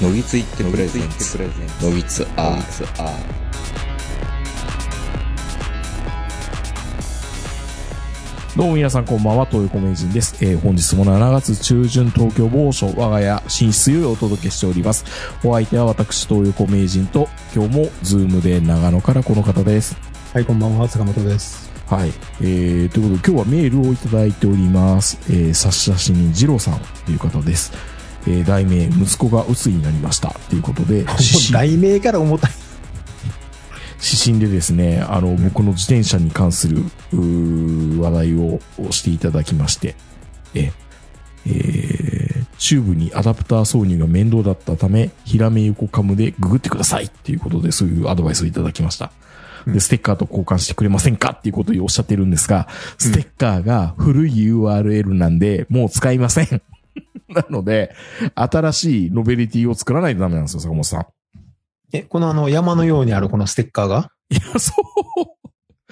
のぎついって presents ノギツ-R どうも皆さんこんばんは、東横名人です。えー本日も7月中旬東京某所我が家寝室よりお届けしております。お相手は私、東横名人と、今日も Zoom で長野からこの方です。はい、こんばんは、坂本です。はい。えー、ということで今日はメールをいただいております。えー、差出人二郎さんという方です。えー、題名、息子が鬱になりました。ということで、題名から重たい。指針でですね、あの、僕の自転車に関する、話題をしていただきまして、え、えー、チューブにアダプター挿入が面倒だったため、ヒラメ横カムでググってくださいっていうことで、そういうアドバイスをいただきました。で、ステッカーと交換してくれませんかっていうことをおっしゃってるんですが、ステッカーが古い URL なんで、もう使いません。なので、新しいノベリティを作らないとダメなんですよ、坂本さん。え、このあの山のようにあるこのステッカーが？いや、そう。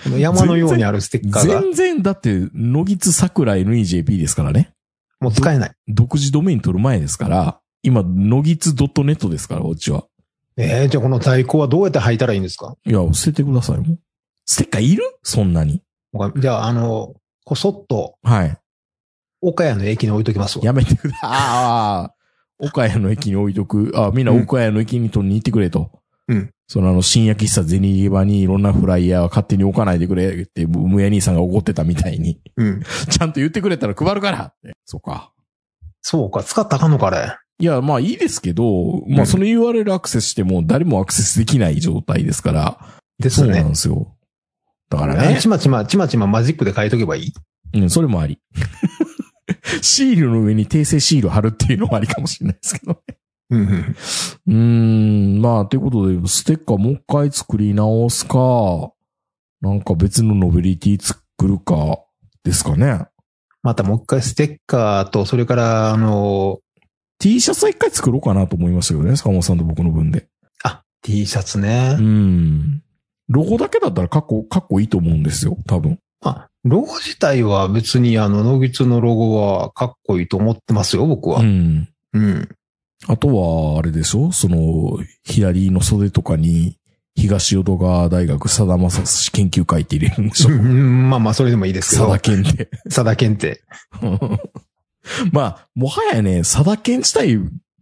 この山のようにあるステッカーが？全然、だって、野木桜 NEJP ですからね。もう使えない。独自ドメイン取る前ですから、今、野木 .net ですから、こっちは。えー、じゃあこの在庫はどうやって履いたらいいんですか？いや、捨ててください。ステッカーいる？そんなに。じゃあ、あの、こそっとはい。岡谷の駅に置いときますわ。やめてください。ああ、岡谷の駅に置いとく。あみんな岡谷の駅に取りに行ってくれと。うん。そのあの、新焼き喫茶ゼニゲバにいろんなフライヤーは勝手に置かないでくれって、むや兄さんが怒ってたみたいに。うん。ちゃんと言ってくれたら配るからって。そうか。そうか、使ったらあかんのか、あれ。いや、まあいいですけど、まうんあその URL アクセスしても誰もアクセスできない状態ですから。ですそうなんで。すよ。だからねあち。まちま、ちまちまマジックで書いとけばいいうん、それもあり。シールの上に訂正シール貼るっていうのもありかもしれないですけどね。うんうん。まあ、ということで、ステッカーもう一回作り直すか、なんか別のノベリティ作るか、ですかね。またもう一回ステッカーと、それから、あの、T シャツは一回作ろうかなと思いましたけどね、坂本さんと僕の分で。あ、T シャツねう。ん。ロゴだけだったらかっこ、かっこいいと思うんですよ、多分。あ、ロゴ自体は別にあの、ノギツのロゴはかっこいいと思ってますよ、僕は。うん。うん。あとは、あれでしょ？その、左の袖とかに、東淀川大学佐田正史研究会って入れるんでしょ？うんまあまあ、それでもいいですけど佐田。健って。佐田健って。まあ、もはやね、佐田健自体、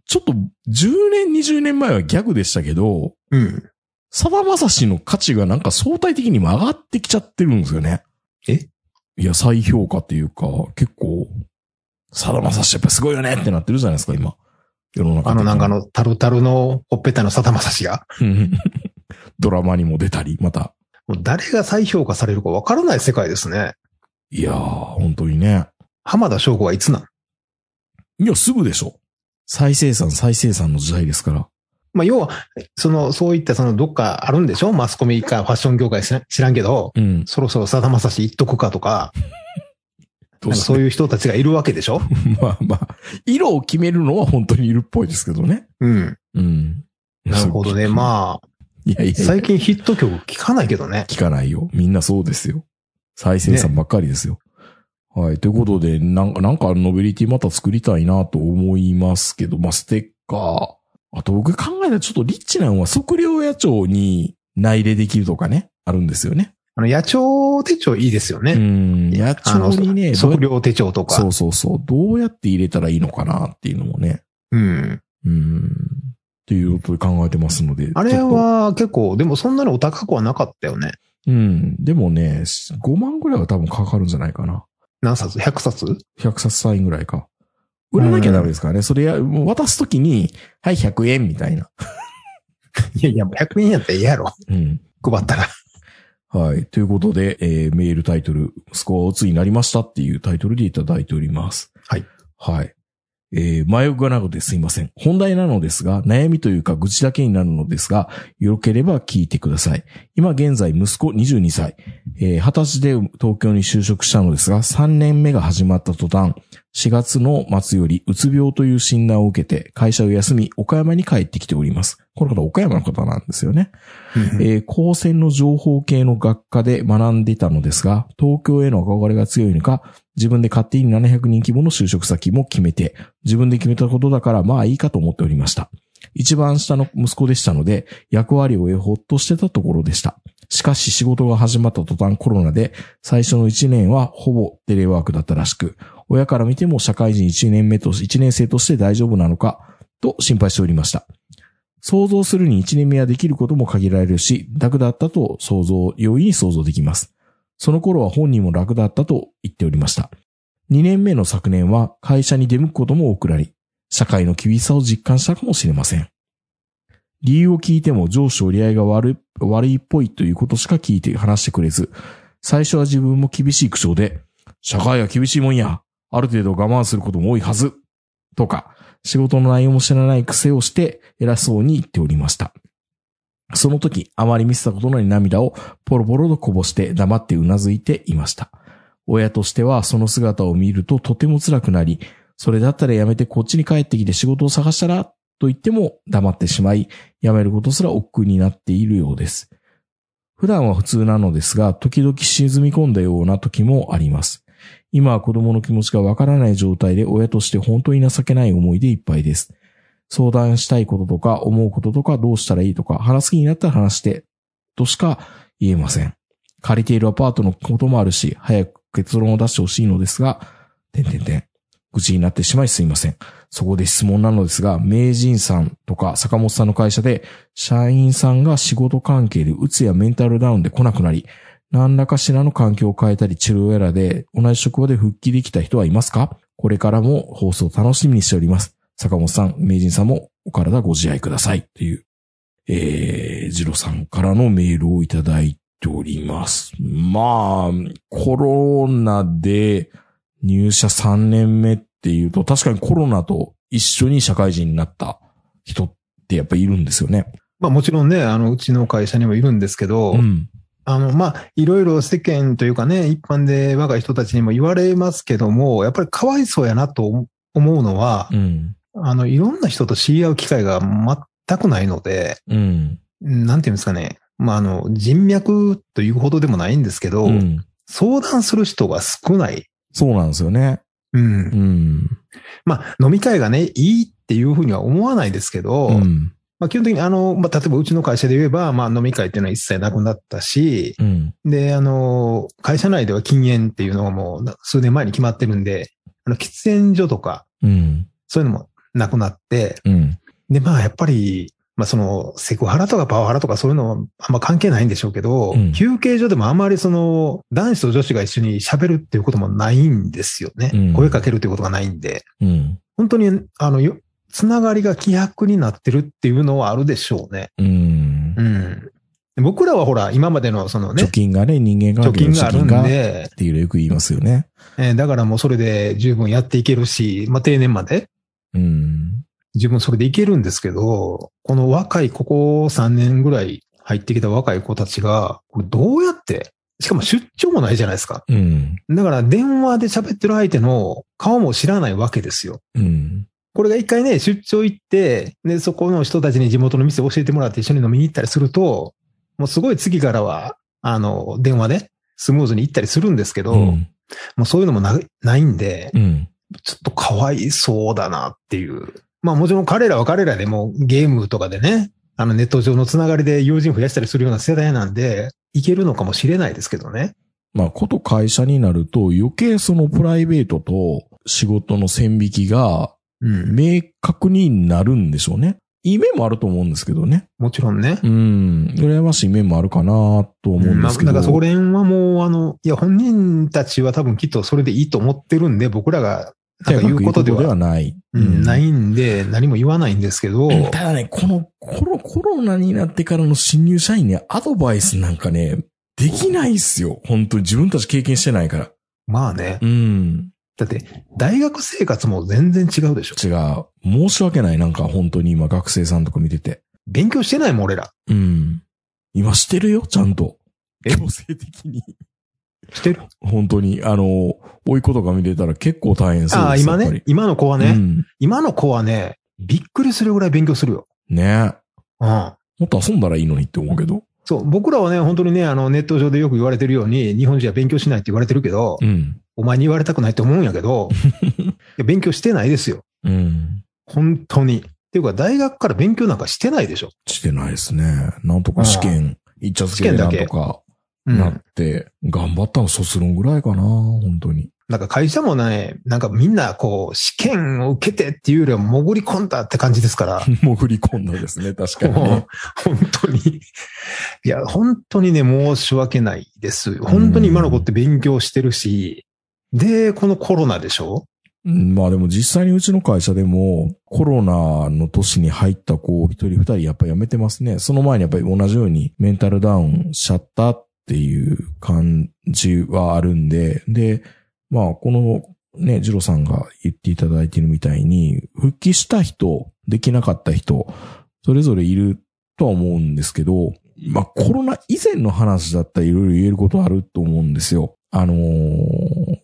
ちょっと10年、20年前はギャグでしたけど、うん。佐田正史の価値がなんか相対的にも上がってきちゃってるんですよね。え？いや、再評価っていうか、結構、佐田正史やっぱすごいよねってなってるじゃないですか、今。世の中あのなんかあの、タルタルのほっぺたの佐田正史が。う んドラマにも出たり、また。もう誰が再評価されるかわからない世界ですね。いやー、本当にね。浜田省吾はいつなん？いや、すぐでしょ。再生産、再生産の時代ですから。まあ、要は、その、そういったその、どっかあるんでしょ？マスコミかファッション業界知らんけど、うん。そろそろ佐田正史言っとくかとか、そういう人たちがいるわけでしょ？まあまあ、色を決めるのは本当にいるっぽいですけどね。うん。うん。なるほどね。まあ、いやいや最近ヒット曲聞かないけどね。聞かないよ。みんなそうですよ。再生産ばっかりですよ。はい。ということで、なんか、なんかノベリティまた作りたいなと思いますけど、まあ、ステッカー。あと僕考えたらちょっとリッチなのは測量野鳥に内入れできるとかね、あるんですよね。あの、野鳥手帳いいですようね。ん。野鳥にね、測量手帳とか。そうそうそう。どうやって入れたらいいのかなっていうのもね。うん。うん。っていうことで考えてますので。あれは結構、でもそんなにお高くはなかったよね。うん。でもね、5万ぐらいは多分かかるんじゃないかな。何冊 ?100 冊？100冊サインぐらいか。売らなきゃダメですからね。それや、もう渡すときに、はい、100円みたいな。いやいや、もう100円やったらええやろ。うん。配ったら。はい。ということで、えーメールタイトル、息子は鬱になりましたっていうタイトルでいただいております。はい。はい。えー、前置きがなくですいません。本題なのですが、悩みというか愚痴だけになるのですが、よければ聞いてください。今現在、息子22歳、えー、20歳で東京に就職したのですが、3年目が始まった途端、4月の末よりうつ病という診断を受けて、会社を休み、岡山に帰ってきております。この方、岡山の方なんですよね。えー高専の情報系の学科で学んでいたのですが、東京への憧れが強いのか、自分で勝手に700人規模の就職先も決めて、自分で決めたことだからまあいいかと思っておりました。一番下の息子でしたので、役割を終えほっとしてたところでした。しかし仕事が始まった途端コロナで、最初の1年はほぼテレワークだったらしく、親から見ても社会人1年目と、1年生として大丈夫なのか、と心配しておりました。想像するに1年目はできることも限られるし、楽だったと想像、容易に想像できます。その頃は本人も楽だったと言っておりました。2年目の昨年は会社に出向くことも多くなり、社会の厳しさを実感したかもしれません。理由を聞いても上司折り合いが悪い、悪いっぽいということしか聞いて話してくれず、最初は自分も厳しい口調で、社会は厳しいもんや。ある程度我慢することも多いはず。とか、仕事の内容も知らない癖をして偉そうに言っておりました。その時、あまり見せたことのない涙をポロポロとこぼして黙ってうなずいていました。親としてはその姿を見るととても辛くなり、それだったらやめてこっちに帰ってきて仕事を探したらと言っても黙ってしまい、辞めることすら億劫になっているようです。普段は普通なのですが、時々沈み込んだような時もあります。今は子供の気持ちがわからない状態で親として本当に情けない思いでいっぱいです。相談したいこととか思うこととかどうしたらいいとか話す気になったら話してとしか言えません。借りているアパートのこともあるし、早く結論を出してほしいのですが、てんてんてん。愚痴になってしまいすいません。そこで質問なのですが、名人さんとか坂本さんの会社で、社員さんが仕事関係でうつやメンタルダウンで来なくなり、何らかしらの環境を変えたり治療やらで同じ職場で復帰できた人はいますか？これからも放送楽しみにしております。坂本さん、名人さんもお体ご自愛ください。っていう、えー、ジロさんからのメールをいただいております。まあ、コロナで入社3年目っていうと、確かにコロナと一緒に社会人になった人ってやっぱいるんですよね。まあもちろんね、あの、うちの会社にもいるんですけど、うん。あの、まあ、いろいろ世間というかね、一般で若い人たちにも言われますけども、やっぱりかわいそうやなと思うのは、うん。あの、いろんな人と知り合う機会が全くないので、うん。なんていうんですかね。まあ、あの、人脈というほどでもないんですけど、うん。相談する人が少ない。そうなんですよね。うん。うん。まあ、飲み会がね、いいっていうふうには思わないですけど、うん。まあ、基本的にあの、まあ、例えばうちの会社で言えば、まあ、飲み会っていうのは一切なくなったし、うん。で、あの、会社内では禁煙っていうのがもう数年前に決まってるんで、あの、喫煙所とか、うん。そういうのもなくなって、うん。で、まあ、やっぱり、まあ、その、セクハラとかパワハラとかそういうのはあんま関係ないんでしょうけど、うん休憩所でもあんまりその、男子と女子が一緒に喋るっていうこともないんですよね。うん声かけるっていうことがないんで。うん。本当に、あの、よつながりが希薄になってるっていうのはあるでしょうね。うんう。ん。僕らはほら、今までのそのね貯、金がね、人間貯関係の金があるん貯金がっで、ていうのよく言いますよね。えーだからもうそれで十分やっていけるし、まあ、定年までうん。十分それでいけるんですけど、この若い、ここ3年ぐらい入ってきた若い子たちが、これどうやって、しかも出張もないじゃないですか。うん。だから電話で喋ってる相手の顔も知らないわけですよ。うん。これが一回ね、出張行って、で、そこの人たちに地元の店教えてもらって一緒に飲みに行ったりすると、もうすごい次からは、あの、電話でスムーズに行ったりするんですけど、うん。もうそういうのもなないんで、うん。ちょっとかわいそうだなっていう。まあもちろん彼らは彼らでもうゲームとかでね、あのネット上のつながりで友人増やしたりするような世代なんで、いけるのかもしれないですけどね。まあ、こと会社になると余計そのプライベートと仕事の線引きがうん。明確になるんでしょうね。いい面もあると思うんですけどね。もちろんね。うん。羨ましい面もあるかなと思うんまあ、ですけど。だからそこら辺はもう、あの、いや、本人たちは多分きっとそれでいいと思ってるんで、僕らが、なんか言うことでは、ない。うん、ないんで、何も言わないんですけど、うんただね、このコロコロナになってからの新入社員にアドバイスなんかね、できないっすよ。本当に自分たち経験してないから。まあね。うん。だって、大学生活も全然違うでしょ。違う。申し訳ない。なんか本当に今学生さんとか見てて。勉強してないもん、俺ら。うん。今してるよ、ちゃんと。え？強制的に。してる？本当に、あの、甥い子とか見てたら結構大変そうですああ、今ね？今の子はね、うん。今の子はね、びっくりするぐらい勉強するよ。ねうん。もっと遊んだらいいのにって思うけど。そう、僕らはね、本当にね、あの、ネット上でよく言われてるように、日本人は勉強しないって言われてるけど、うん。お前に言われたくないと思うんやけど、いや勉強してないですよ。うん。本当に。っていうか、大学から勉強なんかしてないでしょ。してないですね。なんとか試験、一茶漬けでなんとかうん。なって、頑張ったの卒論ぐらいかな、本当に。なんか会社もね、なんかみんなこう、試験を受けてっていうよりは潜り込んだって感じですから。潜り込んだですね、確かにね。本当に。いや、本当にね、申し訳ないです。本当に今の子って勉強してるし、で、このコロナでしょ？うんまあでも実際にうちの会社でもコロナの年に入った子を一人二人やっぱり辞めてますね。その前にやっぱり同じようにメンタルダウンしちゃったっていう感じはあるんで、で、まあこのね、ジローさんが言っていただいているみたいに、復帰した人、できなかった人、それぞれいるとは思うんですけど、まあコロナ以前の話だったらいろいろ言えることあると思うんですよ。あのー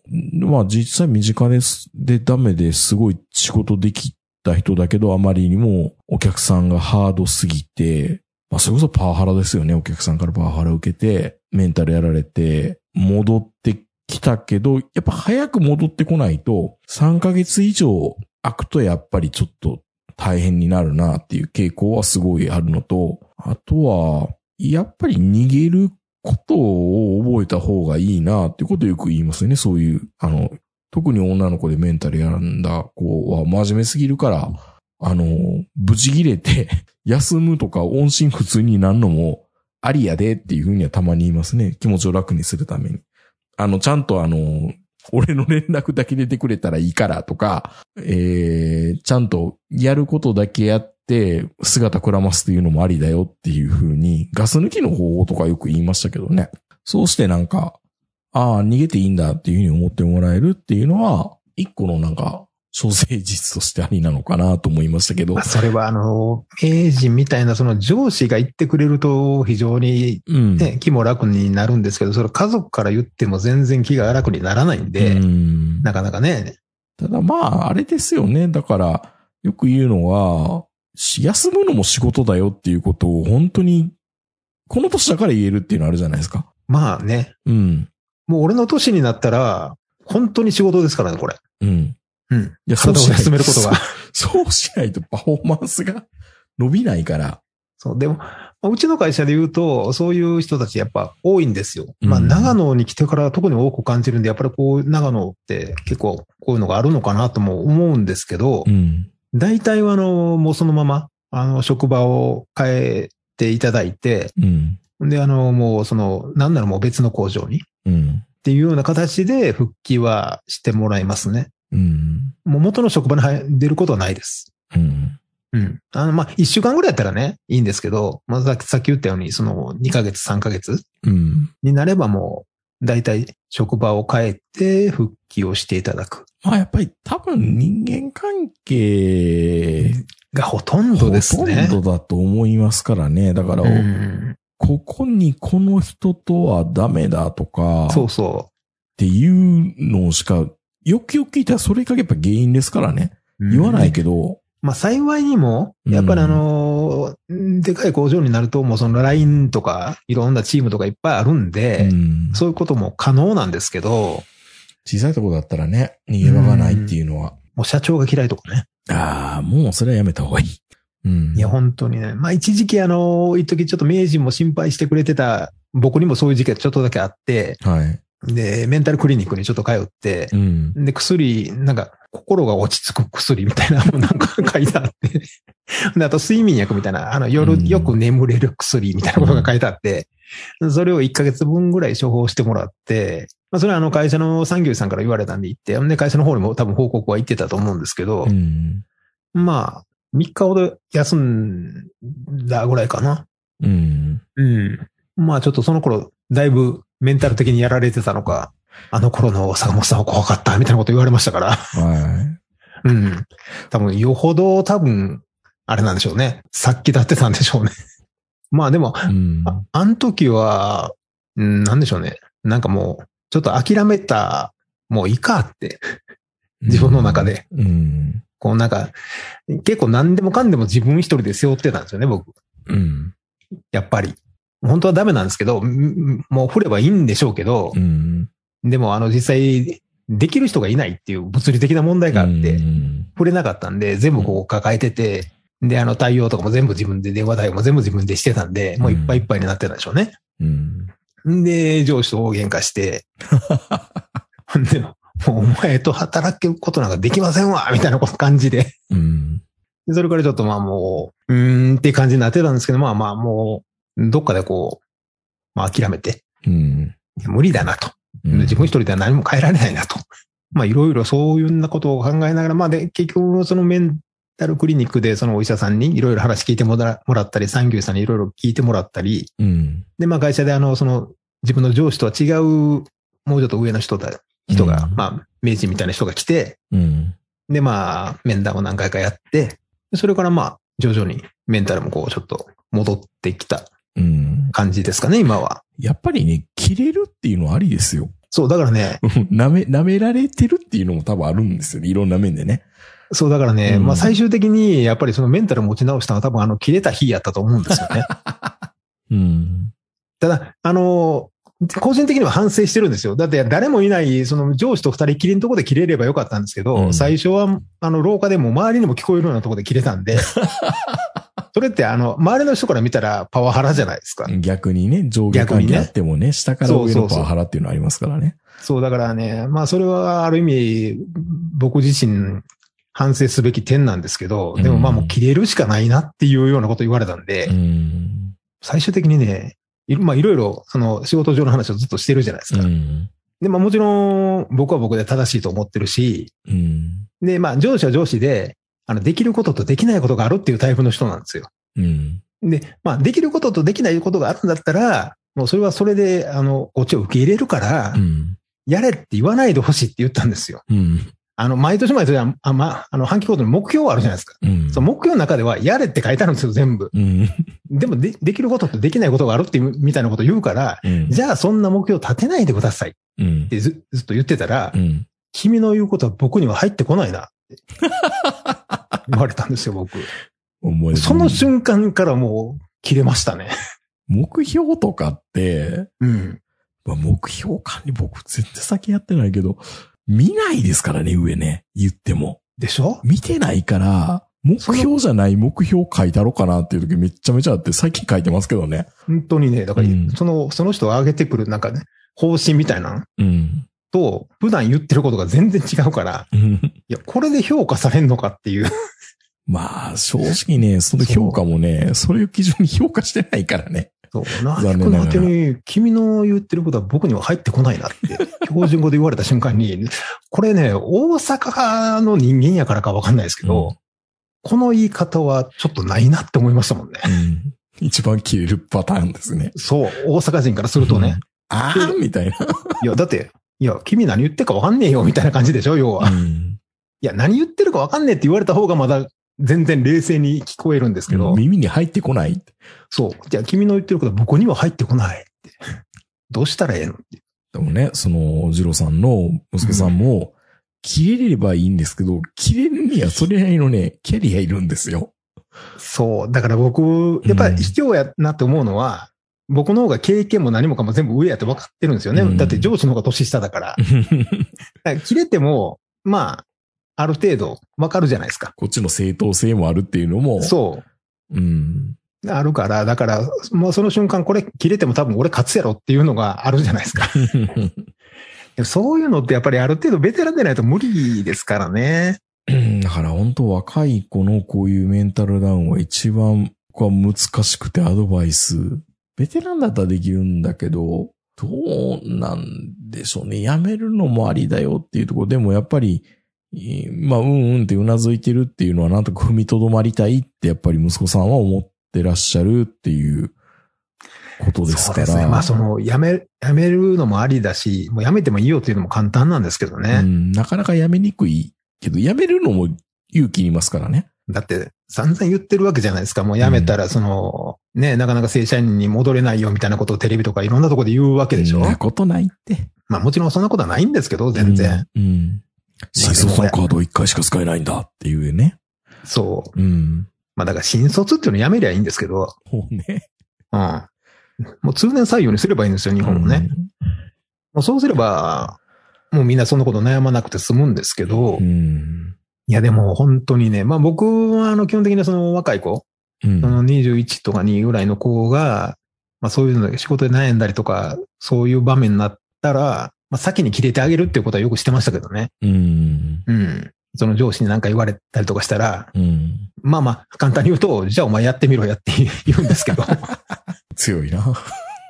まあ実際身近です。で、ダメですごい仕事できた人だけど、あまりにもお客さんがハードすぎて、まあそれこそパワハラですよね。お客さんからパワハラ受けて、メンタルやられて、戻ってきたけど、やっぱ早く戻ってこないと、3ヶ月以上空くとやっぱりちょっと大変になるなっていう傾向はすごいあるのと、あとは、やっぱり逃げることを覚えた方がいいなってことよく言いますよね。そういう、あの、特に女の子でメンタルやらんだ子は真面目すぎるから、あの、ブチ切れて、休むとか音信不通になるのもありやでっていうふうにはたまに言いますね。気持ちを楽にするために。あの、ちゃんとあの、俺の連絡だけ出てくれたらいいからとか、えー、ちゃんとやることだけやって姿くらますっていうのもありだよっていうふうに、ガス抜きの方法とかよく言いましたけどね。そうしてなんか、ああ、逃げていいんだっていうふうに思ってもらえるっていうのは、一個のなんか、小生実としてありなのかなと思いましたけどまあ、。それはあの、名人みたいなその上司が言ってくれると非常にうん。ね、気も楽になるんですけど、それ家族から言っても全然気が楽にならないんで、うんなかなかね、ただまあ、あれですよね。だから、よく言うのは、し休むのも仕事だよっていうことを本当に、この年だから言えるっていうのあるじゃないですか。まあね、うん。もう俺の年になったら、本当に仕事ですからね、これ。うん。うん。いや体を休めることが。そうしないとパフォーマンスが伸びないから。そう、でも、まあうちの会社で言うと、そういう人たちやっぱ多いんですよ。まあ、うん長野に来てから特に多く感じるんで、やっぱりこう、長野って結構こういうのがあるのかなとも思うんですけどう、ん。大体はあの、もうそのまま、あの、職場を変えていただいて、うん。で、あの、もうその、なんならもう別の工場にっうん。ていうような形で復帰はしてもらいますね。うん。もう元の職場に入出ることはないです。うん。うん。あの、まあ、一週間ぐらいやったらね、いいんですけど、まあ、さっき言ったように、その、2ヶ月、3ヶ月うん。になればもう、大体職場を変えて復帰をしていただく。まあやっぱり多分人間関係、がほとんどですね。ほとんどだと思いますからね。だから、うん。ここにこの人とはダメだとか、そうそっていうのしか、よくよく聞いたらそれがやっぱ原因ですからね。う。言わないけど、まあ幸いにも、うんやっぱりあのー、でかい工場になるともうその LINE とかいろんなチームとかいっぱいあるんで、うんそういうことも可能なんですけど、小さいとこだったらね、逃げ場がないっていうのは、もう社長が嫌いとかね。ああ、もうそれはやめた方がいい。うん。いや、本当にね。まあ一時期あの、一時ちょっと名人も心配してくれてた、僕にもそういう時期がちょっとだけあって、はい。で、メンタルクリニックにちょっと通ってう、ん。で、薬、なんか、心が落ち着く薬みたいなのも なんか書いてあって、で、あと睡眠薬みたいな、あの、夜うんよく眠れる薬みたいなことが書いてあって、それを1ヶ月分ぐらい処方してもらって、まあ、それはあの会社の産業医さんから言われたんで行って、で、会社の方にも多分報告は行ってたと思うんですけど、うん。まあ、3日ほど休んだぐらいかな。うん。うん。まあちょっとその頃、だいぶメンタル的にやられてたのか、あの頃の坂本さんは怖かったみたいなこと言われましたから。はうん。多分、よほど多分、あれなんでしょうね。さっき立ってたんでしょうね。まあでも、い。うん。ああの時は、うん、なんでしょうね。なんかもう、ちょっと諦めた、もういいかって、自分の中で。うん。こうなんか、結構何でもかんでも自分一人で背負ってたんですよね、僕。うん。やっぱり。本当はダメなんですけど、んもう振ればいいんでしょうけどう、ん。でもあの実際、できる人がいないっていう物理的な問題があって、うん触れなかったんで、全部こう抱えてて、で、あの、対応とかも全部自分で、電話対応も全部自分でしてたんで、もういっぱいいっぱいになってたでしょうね。うん。んで、上司と大喧嘩して、ほ んで、もうお前と働くことなんかできませんわみたいな感じで。うん。でそれからちょっとまあもう、うーんって感じになってたんですけど、まあまあもう、どっかでこう、まあ諦めて、うん。無理だなと。うん自分一人では何も変えられないなと。まあいろいろそういうようなことを考えながら、まあで、結局そのメンタルクリニックでそのお医者さんにいろいろ話聞いてもらもらったり、産業医さんにいろいろ聞いてもらったり、うん。で、まあ会社であの、その自分の上司とは違う、もうちょっと上の人だ、人が、うんまあ、名人みたいな人が来て、うん。で、まあ、面談を何回かやって、でそれからまあ、徐々にメンタルもこう、ちょっと戻ってきたうん。感じですかね、今は。やっぱりね、切れるっていうのはありですよ。そう、だからね、舐め、舐められてるっていうのも多分あるんですよね。いろんな面でね。そう、だからね、うんまあ最終的に、やっぱりそのメンタル持ち直したのは多分あの、切れた日やったと思うんですよね。うん。ただ、あの、個人的には反省してるんですよ。だって誰もいない、その上司と二人きりのところで切れればよかったんですけど、うん最初は、あの、廊下でも周りにも聞こえるようなところで切れたんで、それってあの、周りの人から見たらパワハラじゃないですか。逆にね、上下関係あってもね、下から上のパワハラっていうのありますからね。そう、だからね、まあそれはある意味、僕自身反省すべき点なんですけど、でもまあもう切れるしかないなっていうようなこと言われたんで、うん。最終的にね、いまあいろいろその仕事上の話をずっとしてるじゃないですか。うん。で、まあもちろん僕は僕で正しいと思ってるし、うん。で、まあ上司は上司で、あの、できることとできないことがあるっていうタイプの人なんですよ。うん。で、まあできることとできないことがあるんだったら、もうそれはそれで、あの、こっちを受け入れるからう、ん。やれって言わないでほしいって言ったんですよ。うん。あの、毎年毎年、あ、あまあ、あの、半期ごとに目標はあるじゃないですか。うん。その目標の中では、やれって書いてあるんですよ、全部。うん。でもで、できることとできないことがあるっていう、みたいなこと言うから、うん。じゃあそんな目標立てないでくださいっうん。てずずっと言ってたら、うん。君の言うことは僕には入ってこないなって言われたんですよ、僕。思いその瞬間からもう切れましたね。目標とかって、うん。まあ、目標管理僕全然先やってないけど、見ないですからね、上ね。言っても。でしょ？見てないから、目標じゃない目標書いたろうかなっていう時めっちゃめちゃあって、最近書いてますけどね。本当にね、だから、うんその、その人が上げてくるなんかね、方針みたいなのうん。と、普段言ってることが全然違うから、うんいや、これで評価されんのかっていう。まあ、正直ね、その評価もね、それを基準に評価してないからね。そう、な残念ながらくなってに、君の言ってることは僕には入ってこないなって、標準語で言われた瞬間に、これね、大阪の人間やからかわかんないですけど、うんこの言い方はちょっとないなって思いましたもんね。うん。一番切れるパターンですね。そう、大阪人からするとね。ああみたいな。いや、だって、いや、君何言ってるかわかんねえよ、みたいな感じでしょ、要は。いうんや、何言ってるかわかんねえって言われた方がまだ全然冷静に聞こえるんですけど、耳に入ってこない。そう。じゃあ君の言ってることは僕には入ってこないって。どうしたらええのってでもね、その、ジローさんの息子さんも、切れればいいんですけど、切れるにはそれなりのね、キャリアいるんですよ。そう。だから僕、やっぱり卑怯やなって思うのは、僕の方が経験も何もかも全部上やって分かってるんですよね。うんだって上司の方が年下だから。だから切れても、まあ、ある程度分かるじゃないですか。こっちの正当性もあるっていうのも、。そううん。う。あるから、だから、もうその瞬間これ切れても多分俺勝つやろっていうのがあるじゃないですか。そういうのってやっぱりある程度ベテランでないと無理ですからね。だから本当若い子のこういうメンタルダウンは一番こう難しくてアドバイス。ベテランだったらできるんだけど、どうなんでしょうね。やめるのもありだよっていうところでもやっぱり、いまあ、うんうんって頷いてるっていうのはなんとか踏みとどまりたいってやっぱり息子さんは思ってらっしゃるっていうことですから。そうですね。まあその、やめ、やめるのもありだし、もうやめてもいいよっていうのも簡単なんですけどね。うん、なかなかやめにくいけど、やめるのも勇気いりますからね。だって、散々言ってるわけじゃないですか。もう辞めたら、その、ね、なかなか正社員に戻れないよみたいなことをテレビとかいろんなところで言うわけでしょ。そんなことないって。まあもちろんそんなことはないんですけど、全然。うん。うん。新卒のカードを一回しか使えないんだっていうね。そう。うん。まあだから新卒っていうのやめりゃいいんですけど、もうね。うん。もう通年採用にすればいいんですよ、日本もね。もうそうすれば、もうみんなそんなこと悩まなくて済むんですけど、うん。いや、でも本当にね、まあ僕はあの基本的にその若い子、うんそ。の21とか2ぐらいの子が、まあそういうので仕事で悩んだりとか、そういう場面になったら、まあ先に切れてあげるっていうことはよくしてましたけどね。うん。うん。その上司に何か言われたりとかしたら、うん。まあまあ簡単に言うと、じゃあお前やってみろやって 言うんですけど。強いな。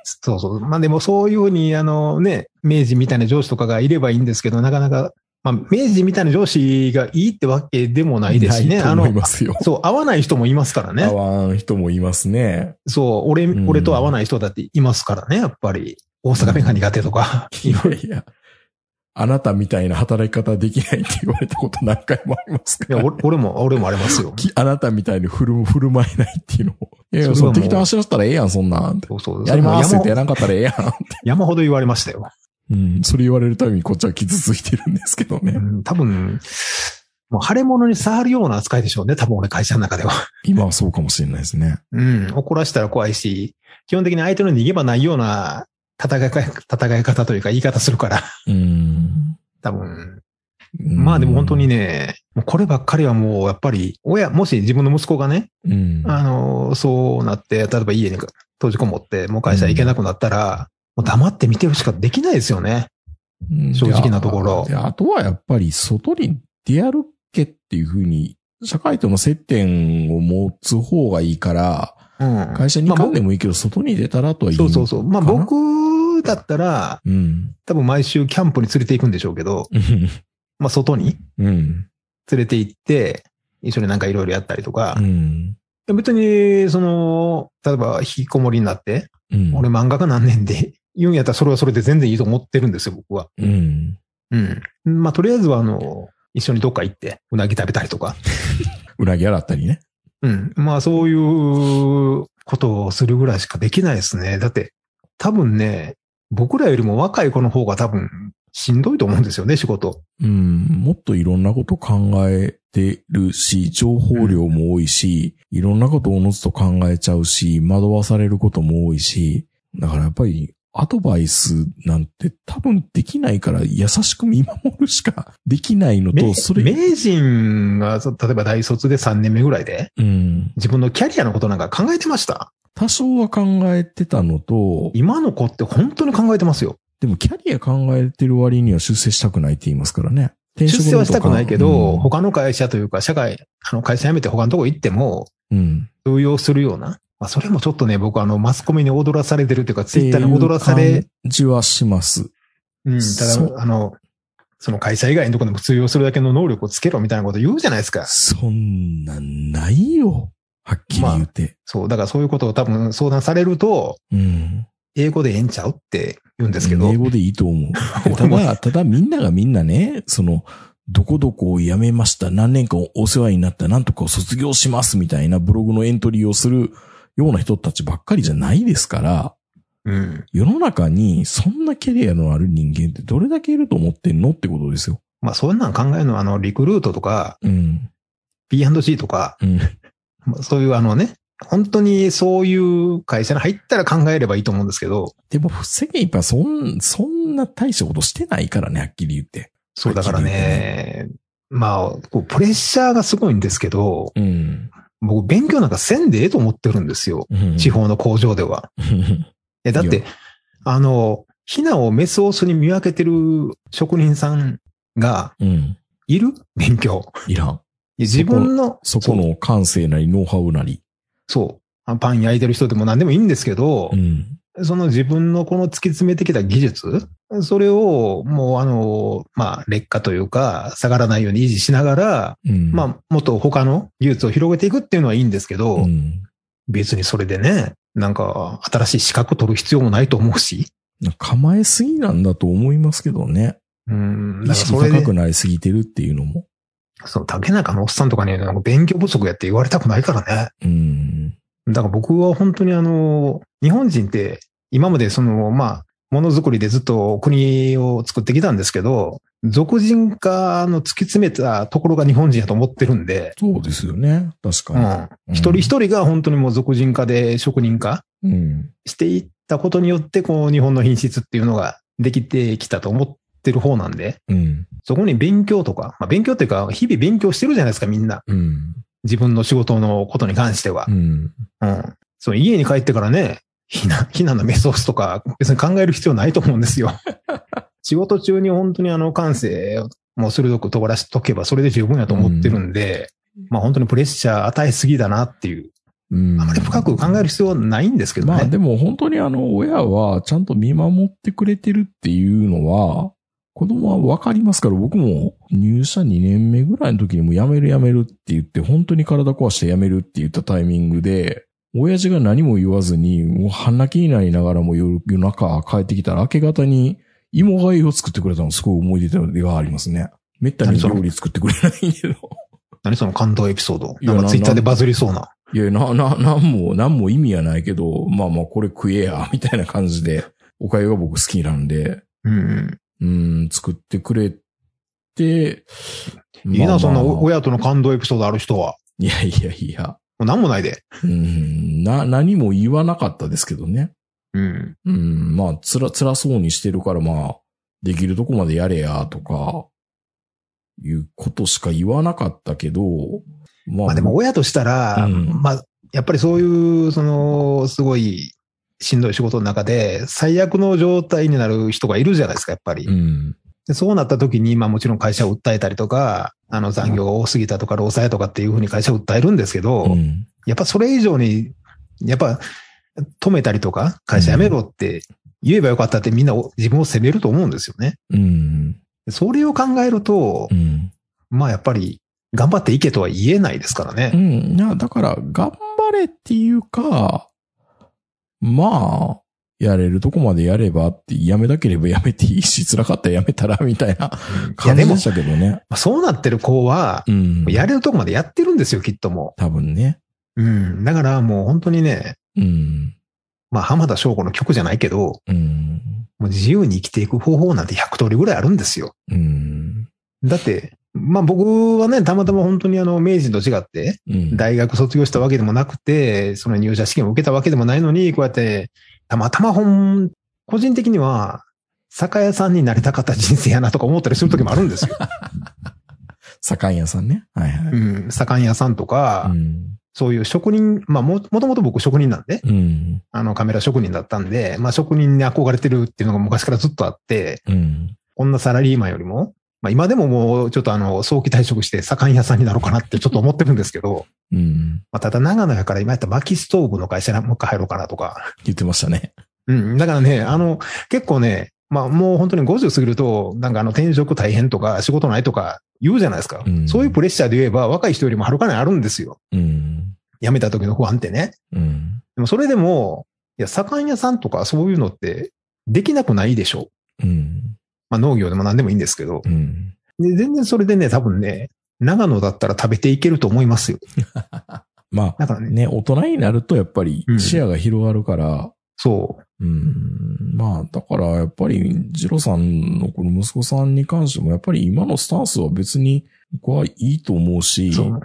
そうそう。まあでもそういうふうに、あのね、明治みたいな上司とかがいればいいんですけど、なかなか、まあ明治みたいな上司がいいってわけでもないですしね。あの、思いますよ。そう、合わない人もいますから合ね。わん人もいますね。そう、俺、うん俺と合わない人だっていますからね、やっぱり。大阪弁が苦手とか。いやいや。あなたみたいな働き方できないって言われたこと何回もありますから。いや、俺俺も、俺もありますよ。きあなたみたいに振る、振る舞えないっていうのも。いやその適当走らせたらええやん、そんなん。そうそう。やりますって山やらんかったらええやん。山ほど言われましたよ。うん。それ言われるたびにこっちは傷ついてるんですけどね。うん、多分、もう腫れ物に触るような扱いでしょうね、多分俺会社の中では。今はそうかもしれないですね。うん、怒らしたら怖いし、基本的に相手の逃げ場ないような戦いか、戦い方というか言い方するから、うん。多分。まあでも本当にね、こればっかりはもうやっぱり、親、もし自分の息子がね、うん。あの、そうなって、例えば家に閉じこもって、もう会社行けなくなったら、もう黙って見てるしかできないですよね。うん正直なところであとはやっぱり外に出歩けっていうふうに、社会との接点を持つ方がいいから、うん。会社に行かんでもいいけど、外に出たらとは言そうそうそう。まあ僕だったら、うん。多分毎週キャンプに連れて行くんでしょうけど、うん。まあ外にうん。連れて行って、一緒になんかいろいろやったりとかう、ん。別に、その、例えば引きこもりになって、うん。俺漫画家なんねんで、言うんやったらそれはそれで全然いいと思ってるんですよ、僕は。うん。うん。まあとりあえずはあの、一緒にどっか行って、うなぎ食べたりとか。うなぎ洗ったりね。うん。まあそういうことをするぐらいしかできないですね。だって、多分ね、僕らよりも若い子の方が多分しんどいと思うんですよね、仕事。うん。もっといろんなこと考えてるし、情報量も多いし、いろんなことをおのずと考えちゃうし、惑わされることも多いし、だからやっぱり、アドバイスなんて多分できないから優しく見守るしかできないのと、めそれ、名人が、そ例えば大卒で3年目ぐらいで、うん。自分のキャリアのことなんか考えてました？多少は考えてたのと、今の子って本当に考えてますよ。でもキャリア考えてる割には出世したくないって言いますからね。転出世はしたくないけど、うん他の会社というか、社会、あの会社辞めて他のとこ行っても、うん。通用するような。まあ、それもちょっとね、僕あの、マスコミに踊らされてるというか、ツイッターに踊らされ、じはします。うん、ただ、あの、その会社以外のところでも通用するだけの能力をつけろみたいなこと言うじゃないですか。そんなんないよ。はっきり言って。そう、だからそういうことを多分相談されると、うん。英語でええんちゃうって言うんですけど英、語でいいと思う。ただ、ただみんながみんなね、その、どこどこを辞めました、何年間お世話になった、なんとかを卒業しますみたいなブログのエントリーをするような人たちばっかりじゃないですから、うん。世の中にそんなキャリアのある人間ってどれだけいると思ってんのってことですよ。まあ、そんなん考えるのは、あの、リクルートとか、うん。P&C とか、うん。まあそういうあのね、本当にそういう会社に入ったら考えればいいと思うんですけど、でも、世間一般そん、そんな大したことしてないからね、はっきり言って。そうだからね、まあ、こうプレッシャーがすごいんですけど、うん。僕勉強なんかせんでええと思ってるんですよ。うん地。方の工場では。え、だってあの、ヒナをメスオスに見分けてる職人さんがうん。いる？勉強。いらん。自分の、そこの感性なり、ノウハウなり。そう。あパン焼いてる人でも何でもいいんですけどう、ん。その自分のこの突き詰めてきた技術、それをもうあの、まあ劣化というか下がらないように維持しながら、うん。まあもっと他の技術を広げていくっていうのはいいんですけど、うん。別にそれでね、なんか新しい資格取る必要もないと思うし、構えすぎなんだと思いますけどね。うん、意識だからそれで高く、なりすぎてるっていうのも。そう、竹中のおっさんとかになんか勉強不足やって言われたくないからね。うん。だから僕は本当にあの、日本人って今までその、まあ、ものづくりでずっと国を作ってきたんですけど、俗人化の突き詰めたところが日本人やと思ってるんで、そうですよね。確うんか。に。一人一人が本当にもう俗人化で職人化うん。していったことによって、こう日本の品質っていうのができてきたと思っってる方なんで、うん。そこに勉強とか、まあ勉強っていうか、日々勉強してるじゃないですか、みんな。うん。自分の仕事のことに関してはう。ん。うん。そう、家に帰ってからね、避難、避難のメソースとか、別に考える必要ないと思うんですよ。仕事中に本当にあの感性をもう鋭く尖らしとけばそれで十分やと思ってるんで、まあ本当にプレッシャー与えすぎだなっていう、うん。あまり深く考える必要はないんですけどね。まあでも本当にあの親はちゃんと見守ってくれてるっていうのは、子供はわかりますから僕も入社2年目ぐらいの時にもう辞める辞めるって言って本当に体壊して辞めるって言ったタイミングで、親父が何も言わずに、もう半泣きになりながらも夜夜中帰ってきたら明け方に芋がゆを作ってくれたのすごい思い出がありますね。めったに料理作ってくれないけど。何その感動エピソード？なんかツイッターでなバズりそうな？いや、な、な、なんも、なんも意味はないけど、まあまあこれ食えや、みたいな感じで、おかゆが僕好きなんで、うんうん。うん、作ってくれて、いいな、そんなまあまあ親との感動エピソードある人は。いやいやいや、もう何もないで。うん、な、何も言わなかったですけどね。うん。うん、まあ、つら、辛そうにしてるから、まあ、できるとこまでやれや、とか、いうことしか言わなかったけど、ままあでも親としたら、うんまあ、やっぱりそういう、その、すごいしんどい仕事の中で、最悪の状態になる人がいるじゃないですか、やっぱり。うん、でそうなった時に、まあもちろん会社を訴えたりとか、あの残業が多すぎたとか、労災とかっていうふうに会社を訴えるんですけど、うん、やっぱそれ以上に、やっぱ止めたりとか、会社辞めろって言えばよかったってみんな自分を責めると思うんですよね。うん、それを考えるとう、ん。まあやっぱり頑張っていけとは言えないですからうね。ん。いや、だから、頑張れっていうか、まあ、やれるとこまでやればって、やめなければやめていい し、辛かったらやめたら、みたいな感じでし、たけどね。まあそうなってる子はう、ん。やれるとこまでやってるんですよ、きっとも多分ね。う。うん。だからもう本当にね、うん。まあ浜田省吾の曲じゃないけど、うん。もう自由に生きていく方法なんて100通りぐらいあるんですよ。うん。だって、まあ僕はね、たまたま本当にあの、明治と違って、うん。大学卒業したわけでもなくて、その入社試験を受けたわけでもないのに、こうやって、たまたま本、個人的には、酒屋さんになりたかった人生やなとか思ったりする時もあるんですよ。盛ん屋さんね。はいはい。うん、酒屋さんとか、うん。そういう職人、まあも、もともと僕職人なんで、うん。あのカメラ職人だったんで、まあ職人に憧れてるっていうのが昔からずっとあって、うん。こんなサラリーマンよりも、まあ今でももうちょっとあの早期退職して酒屋さんになろうかなってちょっと思ってるんですけど、うん。まあただ長野やから今やったら薪ストーブの会社にもう一回入ろうかなとか。言ってましたね。うん。だからね、あの、結構ね、まあもう本当に50過ぎると、なんかあの転職大変とか仕事ないとか言うじゃないですか。うんそういうプレッシャーで言えば若い人よりもはるかにあるんですよ。うん。辞めた時の不安ってね。うん。でもそれでも、いや、盛ん屋さんとかそういうのってできなくないでしょう。うん。まあ農業でも何でもいいんですけど。うん。で全然それでね、多分ね、長野だったら食べていけると思いますよ。まあ、だからね、ね、大人になるとやっぱりうん視野が広がるから、そう。うん。まあ、だからやっぱり、ジロさんのこの息子さんに関しても、やっぱり今のスタンスは別に僕はいいと思うし、そう。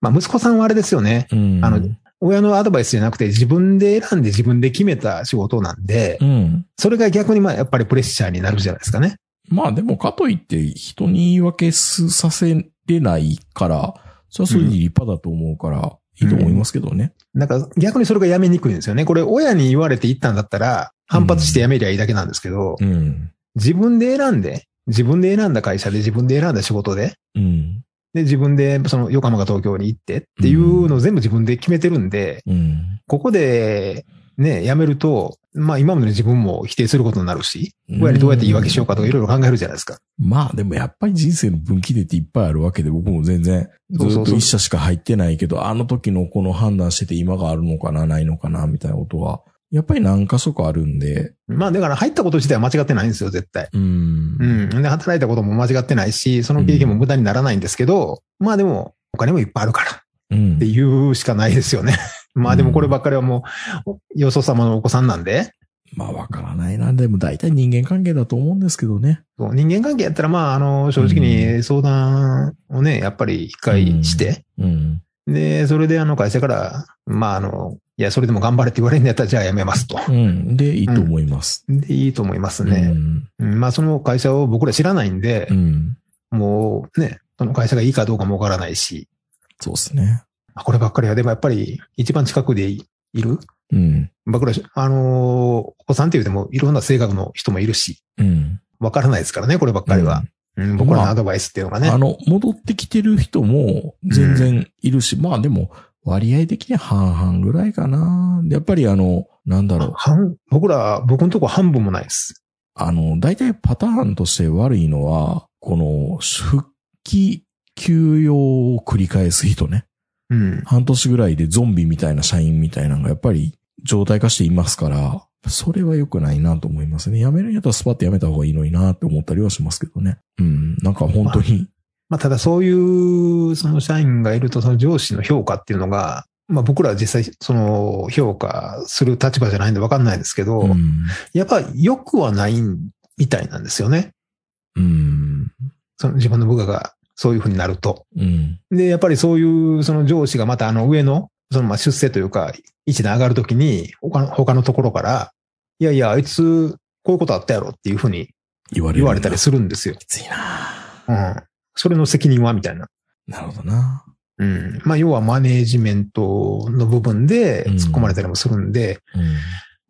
まあ息子さんはあれですよね。うん。あの親のアドバイスじゃなくて自分で選んで自分で決めた仕事なんで、うん。それが逆にまあやっぱりプレッシャーになるじゃないですかね。まあでもかといって人に言い訳すさせれないから、それはそれで立派だと思うから、いいと思いますけどね。なんか逆にそれがやめにくいんですよね。これ親に言われて言ったんだったら反発してやめりゃいいだけなんですけど、うん。自分で選んで、自分で選んだ会社で自分で選んだ仕事で、うん。で自分でその横浜が東京に行ってっていうのを全部自分で決めてるんで、うん。ここでね、辞めると、まあ今までの自分も否定することになるし、親にどうやって言い訳しようかとかいろいろ考えるじゃないですか。まあでもやっぱり人生の分岐点っていっぱいあるわけで、僕も全然ずっと一社しか入ってないけど、あの時のこの判断してて今があるのかな、ないのかな、みたいなことは、やっぱり何箇所かあるんで、まあだから入ったこと自体は間違ってないんですよ、絶対。うん。うん。で、働いたことも間違ってないし、その経験も無駄にならないんですけど、まあでも、お金もいっぱいあるからうんっていうしかないですよね。まあでもこればっかりはもう、およそ様のお子さんなんで、まあわからないな。でも大体人間関係だと思うんですけどね。そう人間関係やったら、まあ、あの、正直に相談をね、やっぱり一回して、うん。で、それであの会社から、まああの、いや、それでも頑張れって言われるんやったら、じゃあ辞めますと。うん。で、いいと思います。で、いいと思いますうね。ん。うんまあその会社を僕ら知らないんでう、ん。もうね、その会社がいいかどうかもわからないし、そうですね。まあこればっかりは、でもやっぱり一番近くでいるうん。僕ら、あのーお子さんって言うてもいろんな性格の人もいるし、うん。わからないですからね、こればっかりは。うん僕らのアドバイスっていうのがね。あの、戻ってきてる人も全然いるし、まあでも、割合的には半々ぐらいかな。やっぱりあの、なんだろう。半僕ら、僕のとこ半分もないです。あの、大体パターンとして悪いのは、この、復帰休養を繰り返す人ね。うん。半年ぐらいでゾンビみたいな社員みたいなのがやっぱり状態化していますから、それは良くないなと思いますね。辞めるんやったらスパッと辞めた方がいいのになって思ったりはしますけどね。うん。なんか本当に、まあ、ただそういう、その社員がいると、その上司の評価っていうのが、まあ僕らは実際、その評価する立場じゃないんでわかんないですけど、うん。やっぱ良くはないみたいなんですよね。うん。その自分の部下がそういうふうになると。うん。で、やっぱりそういう、その上司がまたあの上の、そのまあ出世というか、位置で上がるときに、他の、他のところから、いやいや、あいつ、こういうことあったやろっていうふうに言われる。言われたりするんですよ。きついなうん。それの責任はみたいな。なるほどな。うん。まあ、要はマネージメントの部分で突っ込まれたりもするんで、う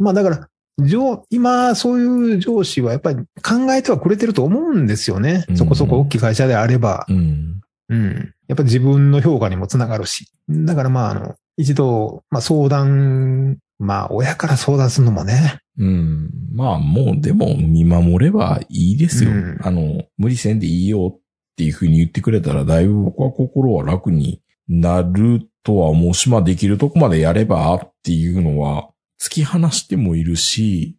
ん。まあだから、上、今、そういう上司はやっぱり考えてはくれてると思うんですよね。うんそこそこ大きい会社であれば。うん。うん。やっぱり自分の評価にもつながるし。だからまあ、あの、一度、まあ相談、まあ親から相談するのもね。うん。まあもうでも見守ればいいですよ。うんあの、無理せんでいいよっていうふうに言ってくれたらだいぶ僕は心は楽になるとは思うし、まあできるとこまでやればっていうのは突き放してもいるし、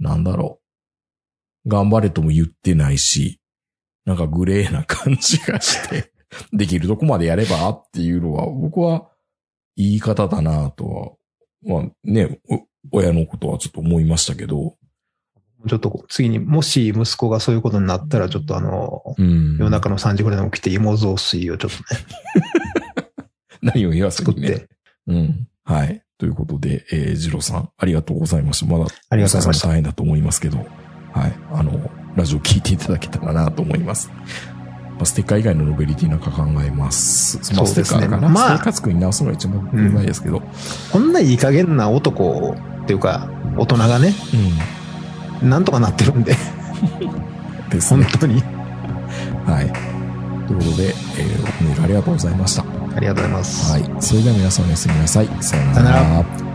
なんだろう。頑張れとも言ってないし、なんかグレーな感じがして、できるとこまでやればっていうのは僕は言い方だなとは、まあね、お親のことはちょっと思いましたけど、ちょっと次に、もし息子がそういうことになったら、ちょっとあの、うん。夜中の3時ぐらいに起きて芋雑炊をちょっとね、何を言わせにね。作って。うん。はい。ということで、えー、ジローさん、ありがとうございました。まだ、ありがとうございました大変だと思いますけど、はい。あの、ラジオ聞いていただけたらなと思います。まあ、ステッカー以外のノベリティなんか考えます。まあ、ステッカーかな。まあ生活君に直すのが一番うまいですけど。うん。こんないい加減な男っていうか、大人がね、なんとかなってるんで、ですね。本当に。はい。ということで、えー、メールありがとうございました。ありがとうございます。はい。それでは皆さんおやすみなさい。さようなら